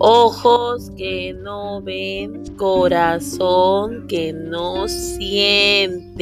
ojos que no ven, corazón que no siente.